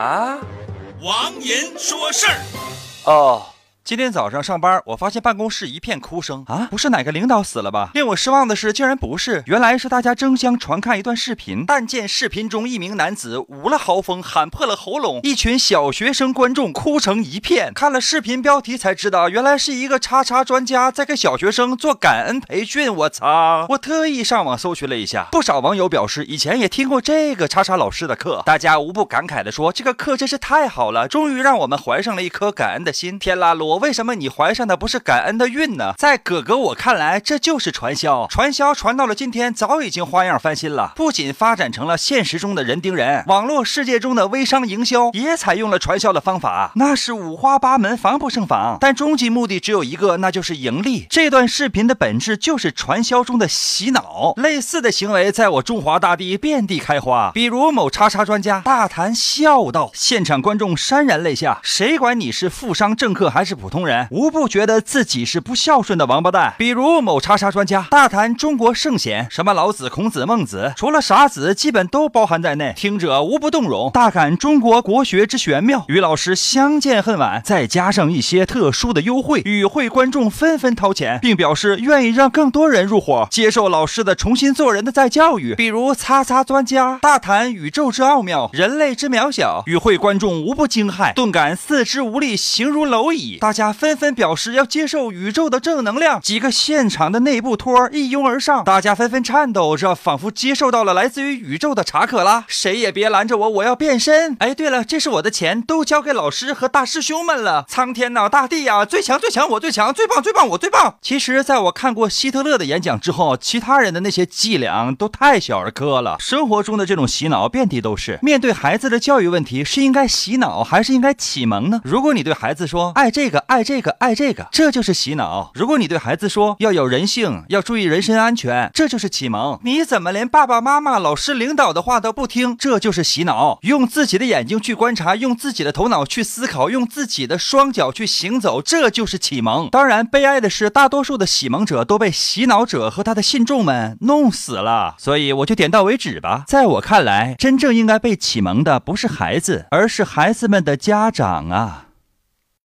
啊，王银说事儿。哦。今天早上上班，我发现办公室一片哭声啊！不是哪个领导死了吧？令我失望的是，竟然不是，原来是大家争相传看一段视频。但见视频中一名男子捂了嚎风，喊破了喉咙，一群小学生观众哭成一片。看了视频标题才知道，原来是一个叉叉专家在给小学生做感恩培训。我操！我特意上网搜寻了一下，不少网友表示以前也听过这个叉叉老师的课，大家无不感慨地说：“这个课真是太好了，终于让我们怀上了一颗感恩的心。”天啦噜！我为什么你怀上的不是感恩的孕呢？在哥哥我看来，这就是传销。传销传到了今天，早已经花样翻新了，不仅发展成了现实中的人盯人，网络世界中的微商营销也采用了传销的方法，那是五花八门，防不胜防。但终极目的只有一个，那就是盈利。这段视频的本质就是传销中的洗脑，类似的行为在我中华大地遍地开花。比如某叉叉专家大谈孝道，现场观众潸然泪下。谁管你是富商政客还是普通人？无不觉得自己是不孝顺的王八蛋。比如某叉叉专家大谈中国圣贤，什么老子、孔子、孟子，除了傻子，基本都包含在内，听者无不动容，大感中国国学之玄妙，与老师相见恨晚。再加上一些特殊的优惠，与会观众纷纷掏钱，并表示愿意让更多人入伙，接受老师的重新做人的再教育。比如叉叉专家大谈宇宙之奥妙，人类之渺小，与会观众无不惊骇，顿感四肢无力，形如蝼蚁。大大家纷。纷表示要接受宇宙的正能量，几个现场的内部托一拥而上，大家纷纷颤抖着，仿佛接受到了来自于宇宙的查可拉。谁也别拦着我，我要变身！哎，对了，这是我的钱，都交给老师和大师兄们了。苍天呐，大地呀，最强最强，我最强，最棒最棒，我最棒。其实，在我看过希特勒的演讲之后，其他人的那些伎俩都太小儿科了。生活中的这种洗脑遍地都是。面对孩子的教育问题，是应该洗脑还是应该启蒙呢？如果你对孩子说爱这个爱这个，爱这个，这就是洗脑。如果你对孩子说要有人性，要注意人身安全，这就是启蒙。你怎么连爸爸妈妈、老师、领导的话都不听？这就是洗脑。用自己的眼睛去观察，用自己的头脑去思考，用自己的双脚去行走，这就是启蒙。当然，悲哀的是，大多数的启蒙者都被洗脑者和他的信众们弄死了。所以，我就点到为止吧。在我看来，真正应该被启蒙的不是孩子，而是孩子们的家长啊。